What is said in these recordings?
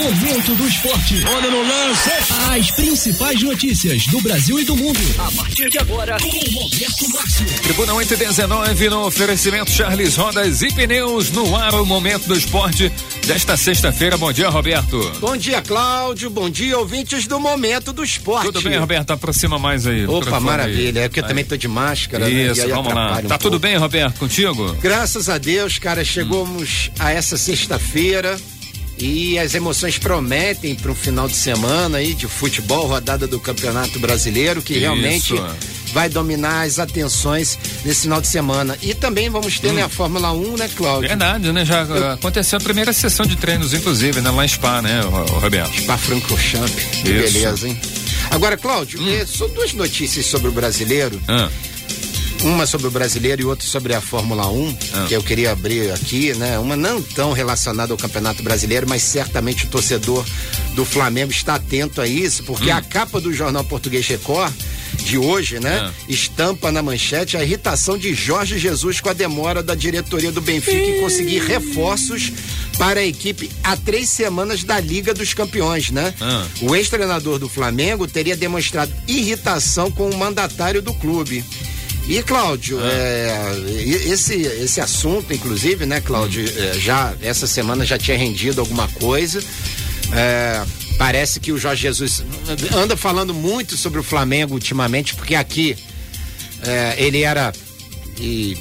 Momento do Esporte. Olha no lance. As principais notícias do Brasil e do mundo. A partir de agora, com Roberto Márcio. Tribuna 819 no oferecimento Charles Rodas e Pneus no ar o Momento do Esporte desta sexta-feira. Bom dia, Roberto. Bom dia, Cláudio. Bom dia, ouvintes do Momento do Esporte. Tudo bem, Roberto? Aproxima mais aí. Opa, maravilha. Aí. É porque eu também tô de máscara. Isso, né? vamos lá. Tá um tudo pouco. bem, Roberto? Contigo? Graças a Deus, cara. Chegamos hum. a essa sexta-feira e as emoções prometem para um final de semana aí de futebol, rodada do Campeonato Brasileiro, que Isso. realmente vai dominar as atenções nesse final de semana. E também vamos ter hum. né, a Fórmula 1, né, Cláudio? Verdade, né? Já Eu... aconteceu a primeira sessão de treinos, inclusive, né, lá em Spa, né, Roberto? Spa Francorchamps. Que beleza, hein? Agora, Cláudio, hum. Eh, são duas notícias sobre o brasileiro. Ah uma sobre o brasileiro e outra sobre a Fórmula 1, ah. que eu queria abrir aqui, né? Uma não tão relacionada ao Campeonato Brasileiro, mas certamente o torcedor do Flamengo está atento a isso, porque hum. a capa do jornal português Record de hoje, né? Ah. Estampa na manchete a irritação de Jorge Jesus com a demora da diretoria do Benfica em conseguir reforços para a equipe há três semanas da Liga dos Campeões, né? Ah. O ex-treinador do Flamengo teria demonstrado irritação com o mandatário do clube. E, Cláudio, ah. é, esse, esse assunto, inclusive, né, Cláudio, é, já essa semana já tinha rendido alguma coisa. É, parece que o Jorge Jesus anda falando muito sobre o Flamengo ultimamente, porque aqui é, ele era e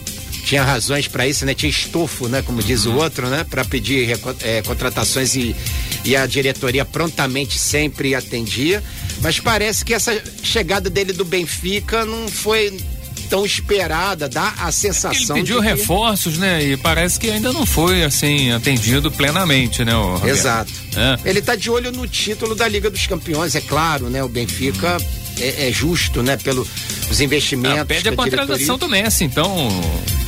tinha razões para isso, né? Tinha estofo, né? Como diz o uhum. outro, né? Para pedir é, contratações e, e a diretoria prontamente sempre atendia. Mas parece que essa chegada dele do Benfica não foi tão esperada, dá a sensação Ele pediu de que... reforços, né? E parece que ainda não foi assim atendido plenamente, né? Exato. É. Ele está de olho no título da Liga dos Campeões, é claro, né? O Benfica hum. é, é, justo, né? Pelos investimentos. Ah, pede a contratação do Messi, então.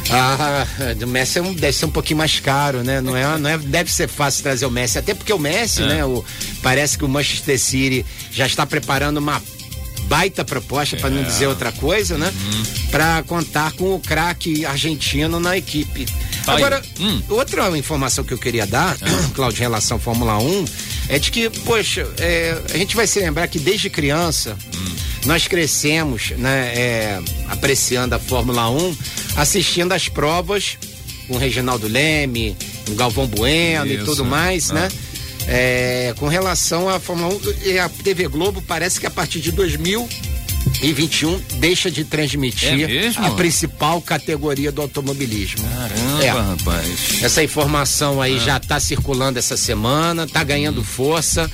Ah, do Messi é um, deve ser um pouquinho mais caro, né? Não é, não é, deve ser fácil trazer o Messi, até porque o Messi, é. né? O, parece que o Manchester City já está preparando uma baita proposta, é. para não dizer outra coisa, né? Uhum. Para contar com o craque argentino na equipe. Tá Agora, hum. outra informação que eu queria dar, é. Cláudio, em relação à Fórmula 1, é de que, poxa, é, a gente vai se lembrar que desde criança hum. nós crescemos, né, é, apreciando a Fórmula 1, assistindo as provas com o Reginaldo Leme, o Galvão Bueno Isso. e tudo mais, ah. né? É, com relação à Fórmula 1, a TV Globo parece que a partir de 2021 deixa de transmitir é a principal categoria do automobilismo. Caramba, é. rapaz. Essa informação aí ah. já está circulando essa semana, está ganhando hum. força.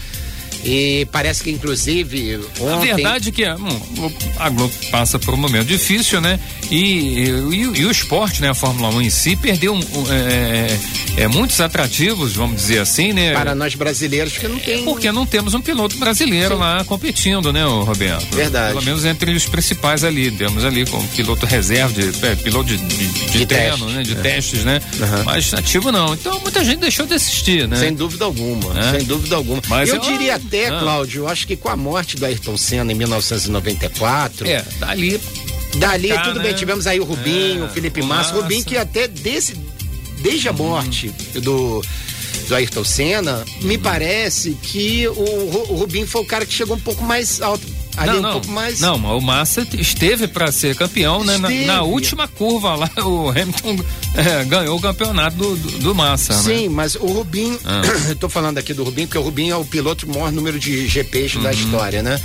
E parece que, inclusive, ontem... A verdade é que hum, a Globo passa por um momento difícil, né? E, e, e, o esporte, né? A Fórmula 1 em si perdeu um, é, é, muitos atrativos, vamos dizer assim, né? Para nós brasileiros que não tem... Porque não temos um piloto brasileiro Sim. lá competindo, né, Roberto? Verdade. Pelo menos entre os principais ali. Temos ali como piloto reserva, de, é, piloto de, de, de, de treino, teste. né? De é. testes, né? Uhum. Mas ativo não. Então muita gente deixou de assistir, né? Sem dúvida alguma, é. sem dúvida alguma. Mas eu, eu diria até, ah. Cláudio, acho que com a morte do Ayrton Senna em 1994. É, dali. Dali, tá, tudo né? bem, tivemos aí o Rubinho, é, o Felipe Massa. O Rubinho que até desse, desde a morte hum. do do Ayrton Senna, me uhum. parece que o, o Rubinho foi o cara que chegou um pouco mais alto ali não, um não, pouco mais. Não, mas o Massa esteve para ser campeão, né? Na, na, última curva lá, o Hamilton é, ganhou o campeonato do, do, do Massa, né? Sim, né? mas o Rubinho, ah. eu tô falando aqui do Rubinho, porque o Rubinho é o piloto com maior número de GPs uhum. da história, né?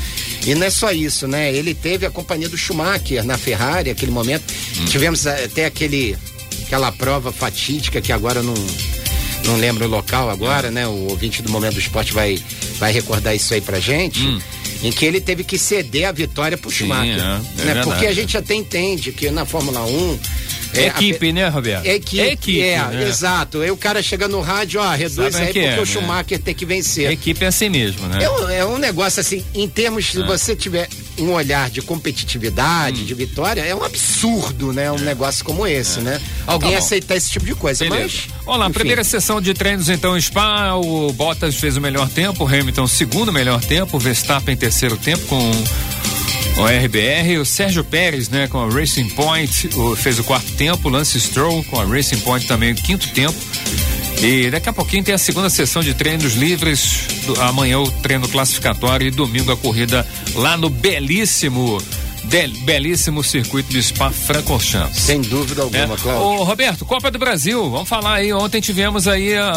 E não é só isso, né? Ele teve a companhia do Schumacher na Ferrari, aquele momento. Uhum. Tivemos até aquele aquela prova fatídica que agora não não lembro o local agora, né? O ouvinte do Momento do Esporte vai, vai recordar isso aí pra gente. Hum em que ele teve que ceder a vitória pro Schumacher. É, é né? Porque a gente até entende que na Fórmula 1 é, equipe, a, né, Roberto? É equipe, é, equipe, é né? exato. Aí o cara chega no rádio, ó, reduz Sabe aí porque é, o né? Schumacher tem que vencer. A equipe é assim mesmo, né? É um, é um negócio assim, em termos, se ah. você tiver um olhar de competitividade, hum. de vitória, é um absurdo, né? Um é. negócio como esse, é. né? Alguém tá aceitar esse tipo de coisa, Beleza. mas... Olá, enfim. primeira sessão de treinos então Spa, o Bottas fez o melhor tempo, o Hamilton segundo melhor tempo, o Verstappen terceiro tempo com o RBR, o Sérgio Pérez, né, com a Racing Point, o, fez o quarto tempo, o Lance Stroll com a Racing Point também o quinto tempo. E daqui a pouquinho tem a segunda sessão de treinos livres. Do, amanhã o treino classificatório e domingo a corrida lá no belíssimo belíssimo circuito de Spa-Francorchamps. Sem dúvida alguma, é. Cláudio. Ô, Roberto, Copa do Brasil, vamos falar aí. Ontem tivemos aí a,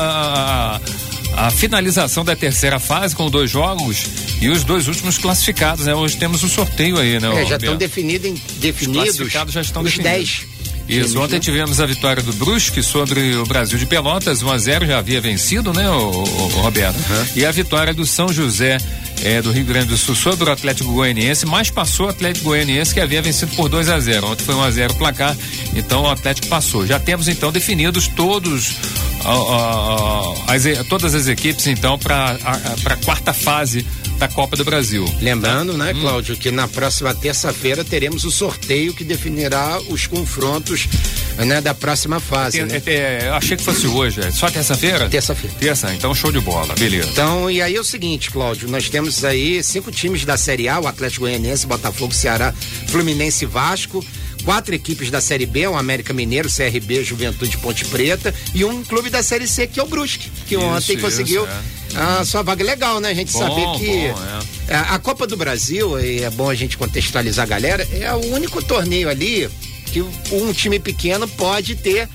a, a, finalização da terceira fase com dois jogos e os dois últimos classificados, né? Hoje temos o um sorteio aí, né? É, já estão definidos, definidos. Os classificados já estão os definidos. 10 isso, ontem tivemos a vitória do Brusque sobre o Brasil de Pelotas, 1 a 0 já havia vencido, né, o, o, Roberto? Uhum. E a vitória do São José é, do Rio Grande do Sul sobre o Atlético Goianiense, mas passou o Atlético Goianiense que havia vencido por 2 a 0. Ontem foi 1 a 0 o placar, então o Atlético passou. Já temos então definidos todos as, todas as equipes então para para quarta fase da Copa do Brasil. Lembrando, né, hum. Cláudio, que na próxima terça-feira teremos o sorteio que definirá os confrontos né, da próxima fase. né? é, achei que fosse hoje, é só terça-feira? Terça-feira. Terça, então show de bola, beleza. Então, e aí é o seguinte, Cláudio, nós temos aí cinco times da Série A, o Atlético Goianiense, Botafogo, Ceará, Fluminense e Vasco quatro equipes da Série B, o América Mineiro, CRB, Juventude Ponte Preta e um clube da Série C que é o Brusque, que isso, ontem conseguiu isso, é. a sua vaga legal, né? A gente bom, saber que bom, é. a Copa do Brasil, e é bom a gente contextualizar a galera, é o único torneio ali que um time pequeno pode ter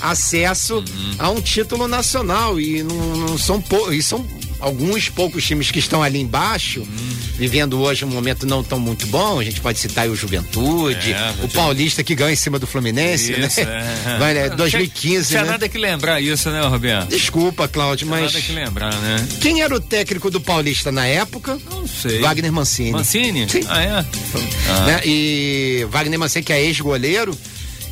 acesso uhum. a um título nacional e não, não são e são alguns poucos times que estão ali embaixo, hum. vivendo hoje um momento não tão muito bom. A gente pode citar aí o Juventude, é, o Paulista que ganha em cima do Fluminense, né? isso, né? É. Vai, né? 2015. Tinha né? nada que lembrar isso, né, Roberto? Desculpa, Cláudio, mas. Nada que lembrar, né? Quem era o técnico do Paulista na época? Não sei. Wagner Mancini. Mancini? Sim. Ah, é? Ah. Né? E Wagner Mancini, que é ex-goleiro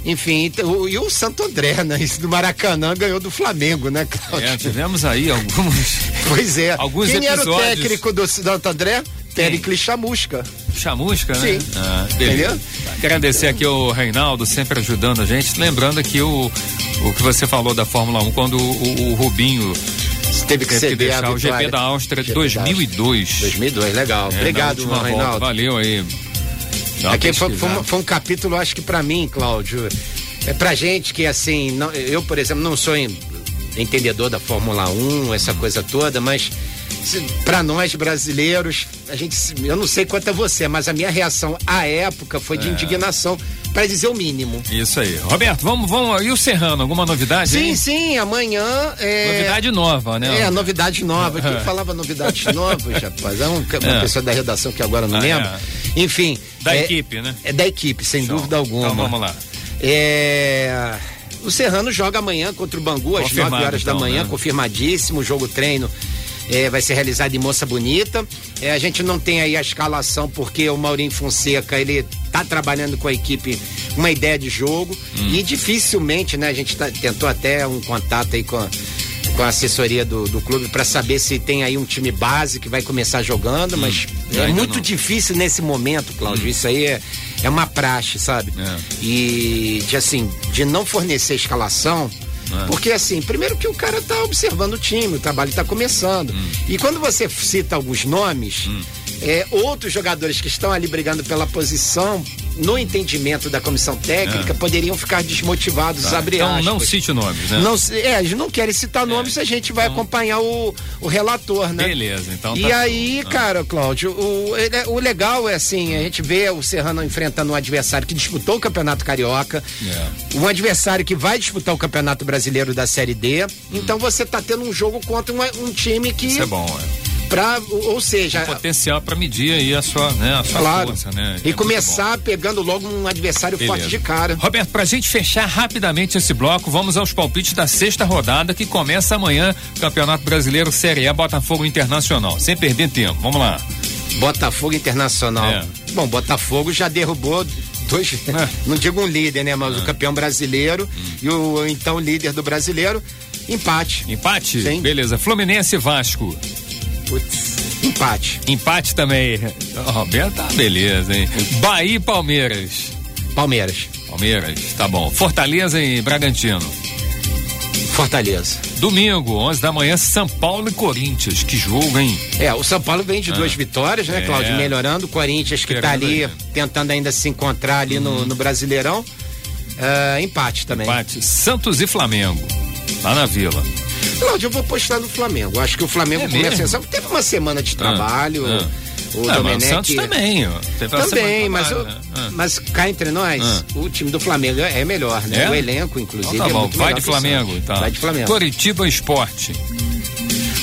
enfim, então, e o Santo André, né? Esse do Maracanã ganhou do Flamengo, né, Cláudio? É, tivemos aí alguns. Pois é. Alguns Quem episódios... era o técnico do Santo André? Pericles Chamusca. Chamusca, né? Sim. Ah, Entendeu? Agradecer aqui o Reinaldo, sempre ajudando a gente. Lembrando aqui o, o que você falou da Fórmula 1, quando o, o, o Rubinho teve que, teve que deixar o GP da Áustria de 2002. 2002, legal. É, Obrigado, Reinaldo. Volta. Valeu aí. Aqui foi, foi, um, foi, um capítulo, acho que para mim, Cláudio, é pra gente que assim, não, eu, por exemplo, não sou entendedor da Fórmula 1, essa coisa toda, mas para nós brasileiros, a gente, eu não sei quanto é você, mas a minha reação à época foi de é. indignação, para dizer o mínimo. Isso aí. Roberto, vamos, vamos, e o Serrano, alguma novidade? Sim, aí? sim, amanhã é... Novidade nova, né? É, novidade nova. Quem falava novidades novas, rapaz? É um, uma é. pessoa da redação que agora não ah, lembro. É. Enfim. Da é, equipe, né? É da equipe, sem Show. dúvida alguma. Então vamos lá. É. O Serrano joga amanhã contra o Bangu às 9 horas então, da manhã, né? confirmadíssimo, jogo treino é, vai ser realizado em Moça Bonita. É, a gente não tem aí a escalação porque o Maurinho Fonseca ele tá trabalhando com a equipe uma ideia de jogo hum. e dificilmente, né? A gente tá, tentou até um contato aí com a, com a assessoria do, do clube para saber se tem aí um time base que vai começar jogando, hum. mas é muito não. difícil nesse momento, Cláudio. Hum. Isso aí é, é uma praxe, sabe? É. E de assim, de não fornecer escalação é. Porque assim, primeiro que o cara tá observando o time, o trabalho tá começando. Hum. E quando você cita alguns nomes, hum. é, outros jogadores que estão ali brigando pela posição no entendimento da comissão técnica, é. poderiam ficar desmotivados, tá. abre então, aspas. não cite nomes, né? Não, é, eles não querem citar é. nomes, a gente vai então, acompanhar o, o relator, né? Beleza, então E tá aí, bom. cara, Cláudio, o, o legal é assim, a gente vê o Serrano enfrentando um adversário que disputou o Campeonato Carioca, é. um adversário que vai disputar o Campeonato Brasileiro da Série D, hum. então você tá tendo um jogo contra um time que... Isso é bom, é Pra, ou seja, um potencial para medir aí a sua, né, a sua claro. força, né? E é começar pegando logo um adversário Beleza. forte de cara. Roberto, pra gente fechar rapidamente esse bloco, vamos aos palpites da sexta rodada que começa amanhã, Campeonato Brasileiro Série A Botafogo Internacional. Sem perder tempo. Vamos lá. Botafogo Internacional. É. Bom, Botafogo já derrubou dois, é. não digo um líder, né, mas é. o campeão brasileiro hum. e o então líder do brasileiro, empate. Empate? Sim. Beleza. Fluminense e Vasco. Putz, empate. Empate também. Roberto, tá beleza, hein? Bahia e Palmeiras. Palmeiras. Palmeiras, tá bom. Fortaleza e Bragantino. Fortaleza. Domingo, 11 da manhã, São Paulo e Corinthians. Que jogo, hein? É, o São Paulo vem de ah. duas vitórias, né, é. Cláudio? Melhorando. O Corinthians que Esperando tá ali, aí. tentando ainda se encontrar ali no, uhum. no Brasileirão. Uh, empate também. Empate. Santos e Flamengo. Lá na Vila. Cláudio, eu vou postar no Flamengo. Acho que o Flamengo é começa a Teve uma semana de ah, trabalho. Ah, ah. O não, Domenech. Santos também, ó. Também, mas, trabalho, né? ah. mas cá entre nós, ah. o time do Flamengo é melhor, né? É? O elenco, inclusive. Então tá é bom. Vai de Flamengo, tá. Vai de Flamengo. Curitiba Esporte.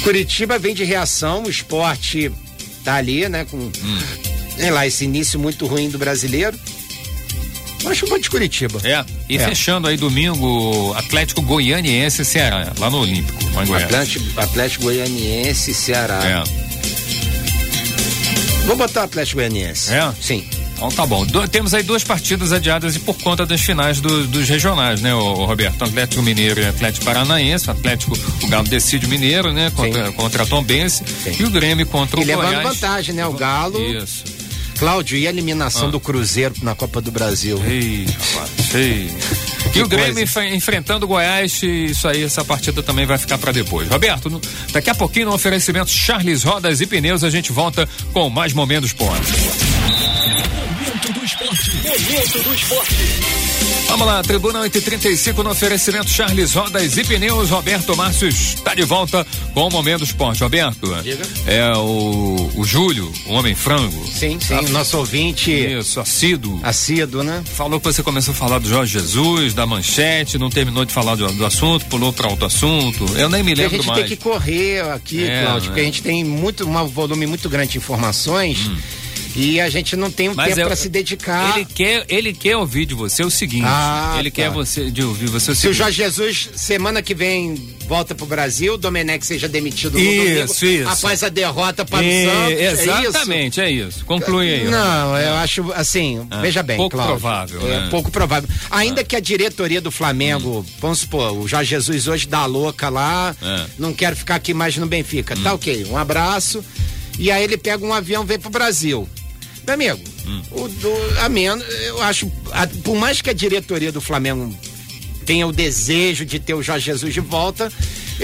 Curitiba vem de reação, o esporte tá ali, né? Com. Hum. Lá, esse início muito ruim do brasileiro. Acho bom de Curitiba. É. E é. fechando aí domingo, Atlético Goianiense Ceará, lá no Olímpico, lá em Goiás. Atlético, Atlético Goianiense Ceará. É. Vou botar Atlético Goianiense. É? Sim. Então tá bom. Do, temos aí duas partidas adiadas e por conta das finais do, dos regionais, né, o, Roberto? Atlético Mineiro e Atlético Paranaense. Atlético, o Galo decide Mineiro, né? Contra, contra a Tombense. Sim. E o Grêmio contra e o levando Goiás. vantagem, né? O Galo. Isso. Cláudio, e a eliminação ah. do Cruzeiro na Copa do Brasil? Ei, rapaz, ei. E o Grêmio enfrentando o Goiás, isso aí, essa partida também vai ficar para depois. Roberto, no, daqui a pouquinho no oferecimento Charles Rodas e Pneus, a gente volta com mais momentos esporte. Momento do esporte. Momento do esporte. Vamos lá, Tribuna 835 no oferecimento Charles Rodas e Pneus. Roberto Márcio está de volta com o Momento Esporte. Roberto, Diga. é o, o Júlio, o Homem Frango. Sim, sim, tá, nosso ouvinte. Isso, assíduo. Assíduo, né? Falou que você começou a falar do Jorge Jesus, da manchete, não terminou de falar do, do assunto, pulou para outro assunto. Eu nem me lembro mais. A gente mais. tem que correr aqui, é, Cláudio, né? porque a gente tem muito, um volume muito grande de informações. Hum e a gente não tem um Mas tempo para se dedicar. Ele quer, ele quer ouvir de você o seguinte. Ah, ele tá. quer você de ouvir você o seguinte. Se o Jorge Jesus semana que vem volta pro Brasil, o Domenech seja demitido no isso, domingo isso. após a derrota para o Santos. É exatamente, é isso. É isso. Conclui aí. Não, eu acho assim, ah, veja bem, pouco Cláudio, provável. É né? pouco provável. Ainda ah. que a diretoria do Flamengo, hum. vamos supor, o Jorge Jesus hoje dá louca lá, ah. não quero ficar aqui mais no Benfica. Tá hum. Tá ok, um abraço. E aí ele pega um avião, vem pro Brasil. Meu amigo, hum. o, do, a menos, eu acho, a, por mais que a diretoria do Flamengo tenha o desejo de ter o Jorge Jesus de volta,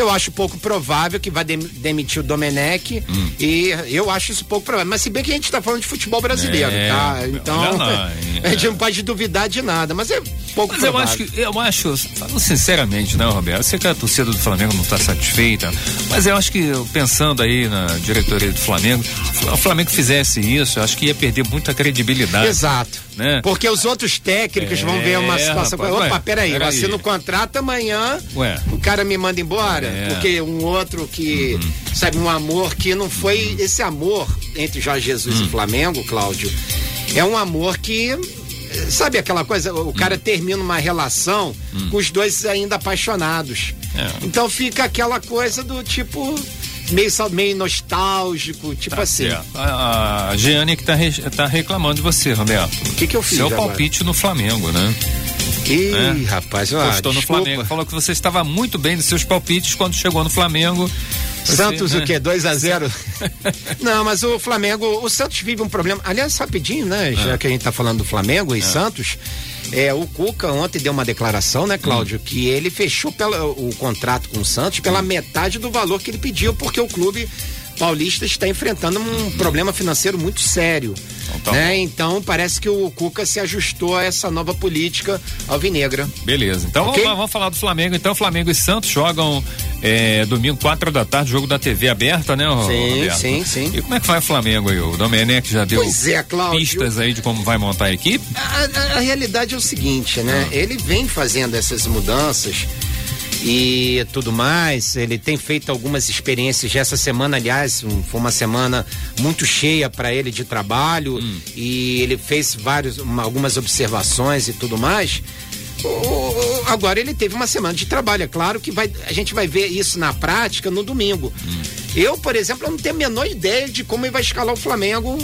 eu acho pouco provável que vai demitir o Domenech hum. e eu acho isso pouco provável. Mas se bem que a gente está falando de futebol brasileiro, é, tá? Então lá, a gente não pode duvidar de nada, mas é pouco mas provável. eu acho que eu acho, falando sinceramente, né, Roberto? Eu sei que a torcida do Flamengo não está satisfeita, mas eu acho que pensando aí na diretoria do Flamengo, se o Flamengo fizesse isso, eu acho que ia perder muita credibilidade. Exato. Né? Porque os outros técnicos é, vão ver uma situação. Rapaz, Opa, ué, peraí, peraí. eu assino o contrato amanhã, ué. o cara me manda embora. É. Porque um outro que, uhum. sabe, um amor que não foi esse amor entre Jorge Jesus uhum. e Flamengo, Cláudio, é um amor que sabe aquela coisa, o cara hum. termina uma relação hum. com os dois ainda apaixonados. É. Então fica aquela coisa do tipo meio, meio nostálgico, tipo tá assim. A, a Jeane que tá, re, tá reclamando de você, Roberto. O que que eu fiz Seu agora? palpite no Flamengo, né? Ih, é. rapaz, ó, Postou no Flamengo. Falou que você estava muito bem nos seus palpites quando chegou no Flamengo. Você, Santos né? o quê? 2 a 0 Não, mas o Flamengo, o Santos vive um problema. Aliás, rapidinho, né? Já ah. que a gente tá falando do Flamengo e ah. Santos, é, o Cuca ontem deu uma declaração, né, Cláudio, hum. que ele fechou pela, o contrato com o Santos pela hum. metade do valor que ele pediu, porque o clube paulista está enfrentando um problema financeiro muito sério. Então, tá né? então parece que o Cuca se ajustou a essa nova política alvinegra. Beleza. Então okay? vamos, vamos, falar do Flamengo. Então Flamengo e Santos jogam é, domingo, quatro da tarde, jogo da TV aberta, né, Sim, Roberto? sim, sim. E como é que vai o Flamengo aí? O Domenech já deu é, pistas aí de como vai montar a equipe? A, a, a realidade é o seguinte, né? Ah. Ele vem fazendo essas mudanças e tudo mais. Ele tem feito algumas experiências. Essa semana, aliás, um, foi uma semana muito cheia para ele de trabalho hum. e ele fez vários, uma, algumas observações e tudo mais. O, agora ele teve uma semana de trabalho. É claro que vai, a gente vai ver isso na prática no domingo. Hum. Eu, por exemplo, eu não tenho a menor ideia de como ele vai escalar o Flamengo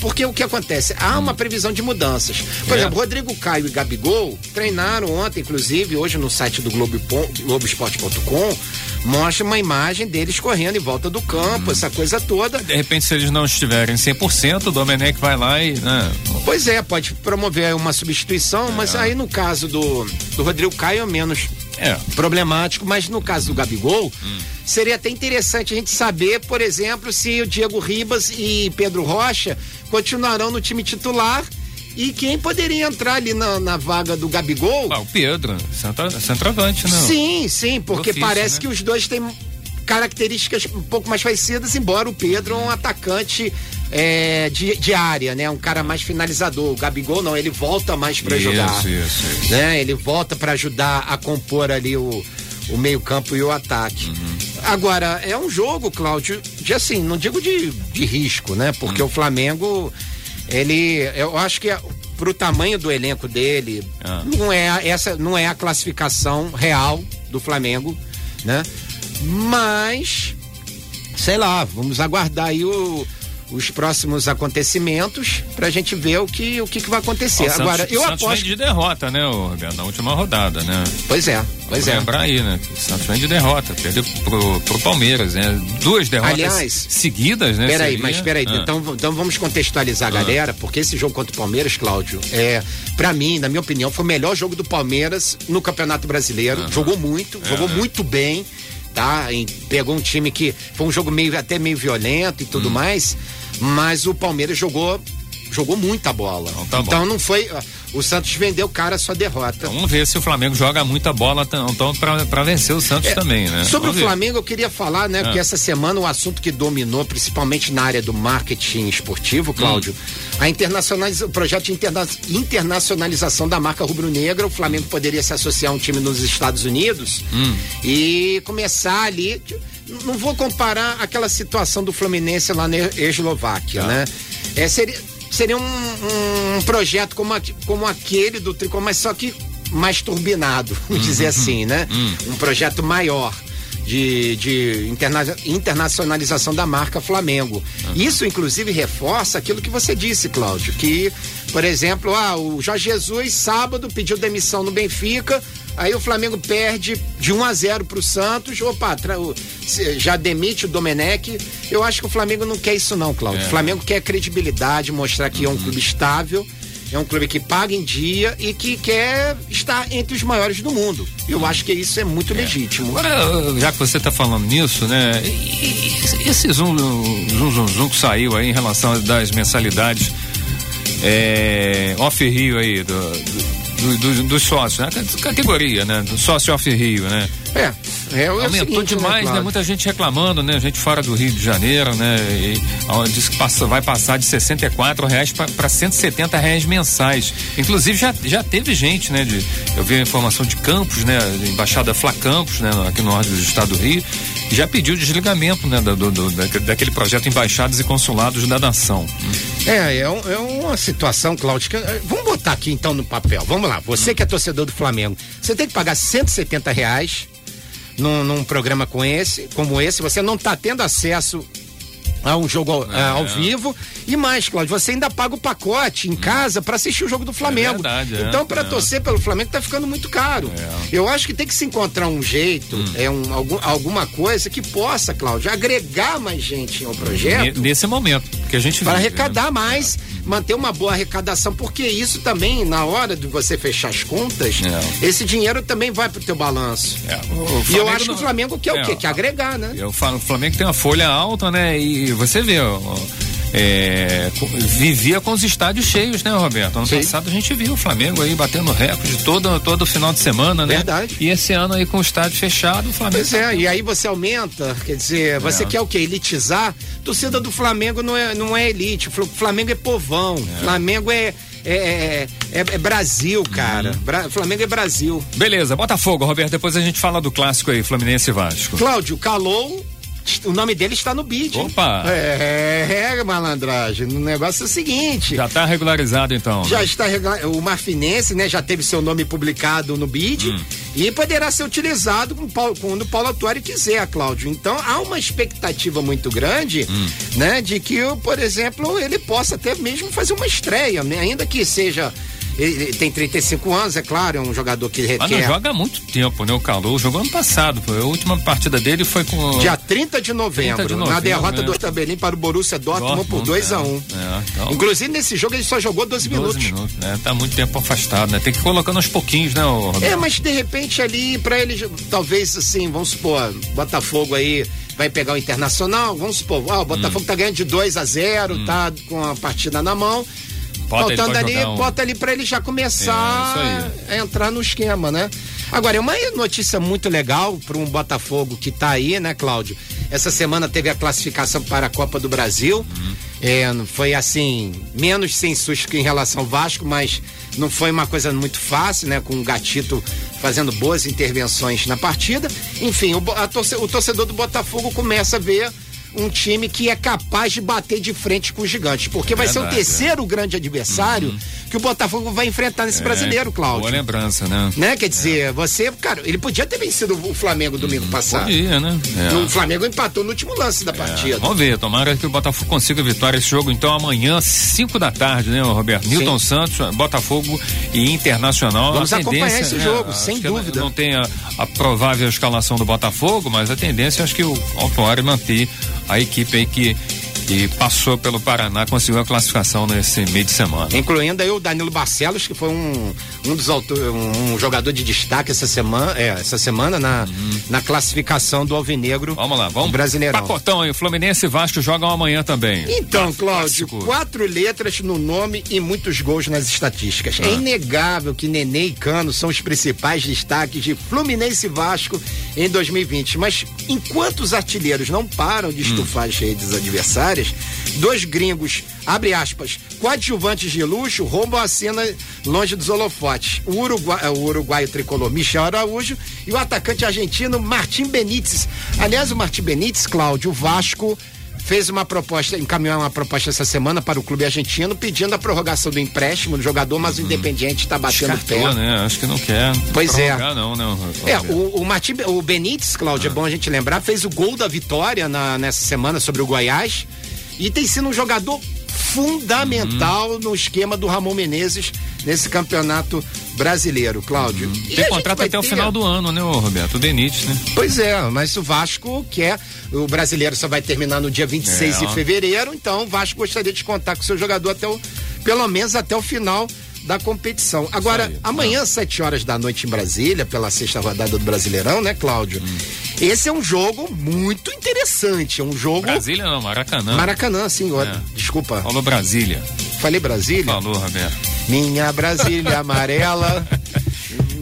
porque o que acontece? Há uma previsão de mudanças. Por é. exemplo, Rodrigo Caio e Gabigol treinaram ontem, inclusive, hoje no site do Globo, Globoesporte.com, mostra uma imagem deles correndo em volta do campo, hum. essa coisa toda. De repente, se eles não estiverem 100%, o Domenech vai lá e. Né? Pois é, pode promover uma substituição, é. mas aí no caso do, do Rodrigo Caio menos é. problemático, mas no caso do Gabigol. Hum seria até interessante a gente saber, por exemplo, se o Diego Ribas e Pedro Rocha continuarão no time titular E quem poderia entrar ali na, na vaga do Gabigol? Ah, o Pedro, centroavante, não? Sim, sim, porque ofício, parece né? que os dois têm características um pouco mais parecidas, embora o Pedro é um atacante é, de, de, área, né? Um cara mais finalizador. O Gabigol não, ele volta mais para jogar. Isso, isso. Né? Ele volta para ajudar a compor ali o, o meio-campo e o ataque. Uhum. Agora, é um jogo, Cláudio, de assim, não digo de, de risco, né? Porque uhum. o Flamengo, ele. Eu acho que pro tamanho do elenco dele, ah. não é essa não é a classificação real do Flamengo, né? Mas sei lá, vamos aguardar aí o, os próximos acontecimentos para a gente ver o que o que, que vai acontecer. Ó, Agora, Santos, eu Santos aposto vem de derrota, né, Roberto, na última rodada, né? Pois é, pois Vamos é. Lembrar aí, né? O Santos vem de derrota, perdeu pro, pro Palmeiras, né? Duas derrotas Aliás, seguidas, né? Peraí, mas peraí, ah. então, então vamos contextualizar a ah. galera, porque esse jogo contra o Palmeiras, Cláudio, é, para mim, na minha opinião, foi o melhor jogo do Palmeiras no Campeonato Brasileiro. Ah. Jogou muito, é, jogou né? muito bem tá? E pegou um time que foi um jogo meio até meio violento e tudo hum. mais, mas o Palmeiras jogou jogou muita bola. Então, tá então não foi. O Santos vendeu cara a sua derrota. Vamos ver se o Flamengo joga muita bola então para vencer o Santos é, também, né? Sobre Vamos o Flamengo, ver. eu queria falar, né, é. que essa semana o assunto que dominou, principalmente na área do marketing esportivo, Cláudio, hum. a internacionaliz... o projeto de interna... internacionalização da marca rubro-negra. O Flamengo poderia se associar a um time nos Estados Unidos hum. e começar ali não vou comparar aquela situação do Fluminense lá na Eslováquia, tá. né? É, seria, seria um, um projeto como, a, como aquele do Tricô, mas só que mais turbinado, vamos uhum. dizer assim, né? Uhum. Um projeto maior de, de interna, internacionalização da marca Flamengo. Uhum. Isso, inclusive, reforça aquilo que você disse, Cláudio, que, por exemplo, ah, o Jorge Jesus, sábado, pediu demissão no Benfica, aí o Flamengo perde de 1 a 0 para o Santos, opa, já demite o Domenech. Eu acho que o Flamengo não quer isso não, Cláudio. É. O Flamengo quer credibilidade, mostrar que uhum. é um clube estável, é um clube que paga em dia e que quer estar entre os maiores do mundo. Eu acho que isso é muito é. legítimo. Agora, já que você está falando nisso, né? Esse zoom, zoom, zoom, zoom que saiu aí em relação das mensalidades é, off-rio aí do, do, do, dos sócios, né? Categoria, né? Do sócio off-rio, né? É. É, é Aumentou seguinte, né, demais, né, né, Muita gente reclamando, né? Gente fora do Rio de Janeiro, né? E, diz que passa, vai passar de 64 reais para 170 reais mensais. Inclusive já, já teve gente, né? De, eu vi a informação de Campos, né? Embaixada Fla Campos, né? Aqui no norte do estado do Rio, já pediu desligamento, né? Do, do, daquele projeto Embaixadas e Consulados da Nação. É, é, um, é uma situação, Cláudio, que, eh, vamos botar aqui então no papel. Vamos lá, você que é torcedor do Flamengo, você tem que pagar 170 reais num, num programa com esse, como esse, você não está tendo acesso a um jogo ao, é, ao vivo. E mais, Cláudio, você ainda paga o pacote em hum. casa para assistir o jogo do Flamengo. É verdade, é. então, para é. torcer pelo Flamengo tá ficando muito caro. É. Eu acho que tem que se encontrar um jeito, hum. é um, algum, alguma coisa que possa, Cláudio, agregar mais gente ao projeto. Nesse momento, que a gente Para né? arrecadar mais, manter uma boa arrecadação, porque isso também, na hora de você fechar as contas, esse dinheiro também vai pro teu balanço. E eu acho que o Flamengo quer o quê? Quer agregar, né? Eu falo, o Flamengo tem uma folha alta, né? E você vê, ó, é, vivia com os estádios cheios, né, Roberto? Ano Sim. passado a gente viu o Flamengo aí batendo recorde todo, todo final de semana, né? Verdade. E esse ano aí com o estádio fechado, o Flamengo. Pois é, e aí você aumenta, quer dizer, você é. quer o quê? Elitizar? Torcida do Flamengo não é, não é elite, Flamengo é povão, é. Flamengo é é, é, é, é, Brasil, cara. Uhum. Bra Flamengo é Brasil. Beleza, Botafogo, Roberto. Depois a gente fala do clássico aí, Fluminense e Vasco. Cláudio, calou o nome dele está no bid. Opa! É, é, malandragem. O negócio é o seguinte. Já está regularizado então. Já né? está regularizado. O Marfinense, né, já teve seu nome publicado no bid hum. e poderá ser utilizado quando o Paulo Atuari quiser, Cláudio. Então há uma expectativa muito grande, hum. né, de que, por exemplo, ele possa até mesmo fazer uma estreia, né, ainda que seja ele tem 35 anos, é claro, é um jogador que requer. Mas não joga há muito tempo, né? O Calou jogou ano passado. Foi. A última partida dele foi com. Dia 30 de novembro, 30 de novembro na derrota é. do Ostabelim para o Borussia Dortmund, Dortmund por 2 é, a 1 um. é, então... Inclusive, nesse jogo ele só jogou 12, 12 minutos. minutos né? Tá muito tempo afastado, né? Tem que ir colocando aos pouquinhos, né, Roberto? É, mas de repente ali, para ele, talvez assim, vamos supor, Botafogo aí vai pegar o Internacional, vamos supor, ah, o Botafogo hum. tá ganhando de 2 a 0 hum. tá com a partida na mão Bota Faltando ali, um... bota ali para ele já começar é, a entrar no esquema, né? Agora, é uma notícia muito legal para um Botafogo que está aí, né, Cláudio? Essa semana teve a classificação para a Copa do Brasil. Uhum. É, foi assim, menos sem susto que em relação ao Vasco, mas não foi uma coisa muito fácil, né? Com o Gatito fazendo boas intervenções na partida. Enfim, o, torce, o torcedor do Botafogo começa a ver um time que é capaz de bater de frente com os gigantes, porque é vai verdade, ser o terceiro é. grande adversário uhum. que o Botafogo vai enfrentar nesse é, brasileiro, Cláudio. Boa lembrança, né? né? Quer dizer, é. você, cara, ele podia ter vencido o Flamengo domingo uhum. passado. Podia, né? É. O Flamengo empatou no último lance da é. partida. Vamos ver, tomara que o Botafogo consiga vitória esse jogo, então amanhã, 5 da tarde, né, Roberto? Sim. Newton Santos, Botafogo e Internacional. Vamos acompanhar esse né, jogo, sem dúvida. Não tem a, a, provável escalação do Botafogo, mas a tendência acho que o Autuário manter a equipe aí que que passou pelo Paraná, conseguiu a classificação nesse meio de semana. Incluindo aí o Danilo Barcelos, que foi um, um dos autores, um, jogador de destaque essa semana, é, essa semana na, uhum. na classificação do Alvinegro. Vamos lá, vamos. Brasileirão. Pacotão aí, Fluminense e Vasco jogam amanhã também. Então, Cláudio, quatro letras no nome e muitos gols nas estatísticas. É ah. É inegável que Nenê e Cano são os principais destaques de Fluminense e Vasco em 2020. Mas enquanto os artilheiros não param de estufar hum. as redes adversárias, dois gringos, abre aspas, coadjuvantes de luxo, roubam a cena longe dos holofotes. O, Uruguai, o uruguaio tricolor Michel Araújo e o atacante argentino Martim Benítez. Aliás, o Martim Benítez, Cláudio, o Vasco fez uma proposta, encaminhou uma proposta essa semana para o clube argentino pedindo a prorrogação do empréstimo do jogador, mas o uhum. Independiente está batendo pé. né? Acho que não quer. Pois é. Não, não. É, o, o, Martim, o Benítez, Cláudio, é ah. é bom a gente lembrar, fez o gol da vitória na, nessa semana sobre o Goiás e tem sido um jogador fundamental no esquema do Ramon Menezes nesse campeonato brasileiro, Cláudio. Uhum. Tem contrato até ter... o final do ano, né, Roberto? O Denite, né? Pois é, mas o Vasco quer. O brasileiro só vai terminar no dia 26 é, de fevereiro, então o Vasco gostaria de contar com o seu jogador até o. pelo menos até o final da competição. Agora, amanhã, às 7 horas da noite em Brasília, pela sexta rodada do Brasileirão, né, Cláudio? Hum. Esse é um jogo muito interessante. É um jogo. Brasília não, Maracanã. Maracanã, sim. É. Desculpa. Falou Brasília. Falei Brasília? Falou, Roberto. Minha Brasília amarela.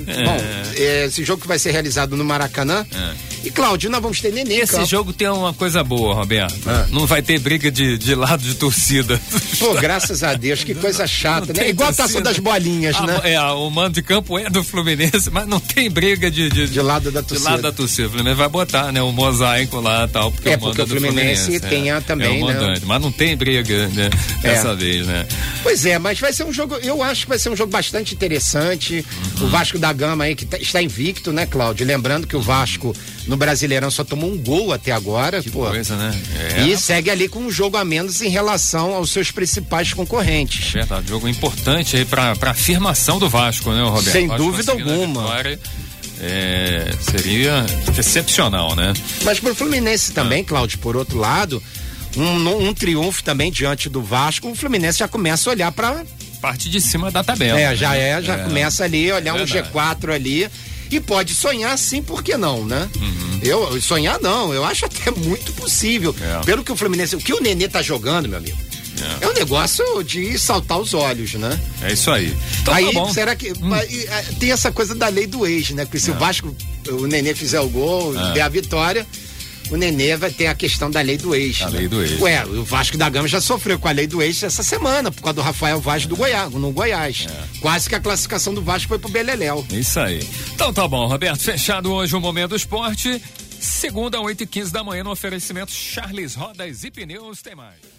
É. Bom, esse jogo que vai ser realizado no Maracanã. É. E Cláudio, nós vamos ter neném. Esse jogo tem uma coisa boa, Roberto. Ah. Não vai ter briga de, de lado de torcida. Pô, graças a Deus, que coisa chata, né? Igual torcida. a taça das bolinhas, ah, né? É, o mando de campo é do Fluminense, mas não tem briga de, de, de lado da torcida. De lado da torcida. O Fluminense vai botar, né? O mosaico lá e tal. Porque é, porque o Fluminense, Fluminense tem é, também, é né? Mas não tem briga, né? Dessa é. vez, né? Pois é, mas vai ser um jogo, eu acho que vai ser um jogo bastante interessante. Uhum. O Vasco da Gama aí que tá, está invicto, né, Cláudio? Lembrando que o Vasco no Brasileirão só tomou um gol até agora. Que pô. coisa, né? É. E segue ali com um jogo a menos em relação aos seus principais concorrentes. É verdade, jogo importante aí para afirmação do Vasco, né, Roberto? Sem dúvida alguma. Vitória, é, seria excepcional, né? Mas pro Fluminense também, ah. Cláudio, por outro lado, um, um triunfo também diante do Vasco, o Fluminense já começa a olhar para parte de cima da tabela. É, já né? é, já é. começa ali, olhar um G4 ali e pode sonhar sim, por que não, né? Uhum. Eu sonhar não, eu acho até muito possível. É. Pelo que o Fluminense, o que o Nenê tá jogando, meu amigo. É. é. um negócio de saltar os olhos, né? É isso aí. Então, aí, tá será que. Hum. Tem essa coisa da lei do ex, né? Porque se é. o Vasco, o Nenê fizer o gol, é. der a vitória, o Nenê vai ter a questão da lei do ex. A né? lei do ex. Ué, o Vasco da Gama já sofreu com a lei do ex essa semana, por causa do Rafael Vaz do Goiás, no Goiás. É. Quase que a classificação do Vasco foi pro Beleléu. Isso aí. Então tá bom, Roberto. Fechado hoje o Momento do Esporte. Segunda, 8 e 15 da manhã, no oferecimento Charles Rodas e Pneus. Tem mais.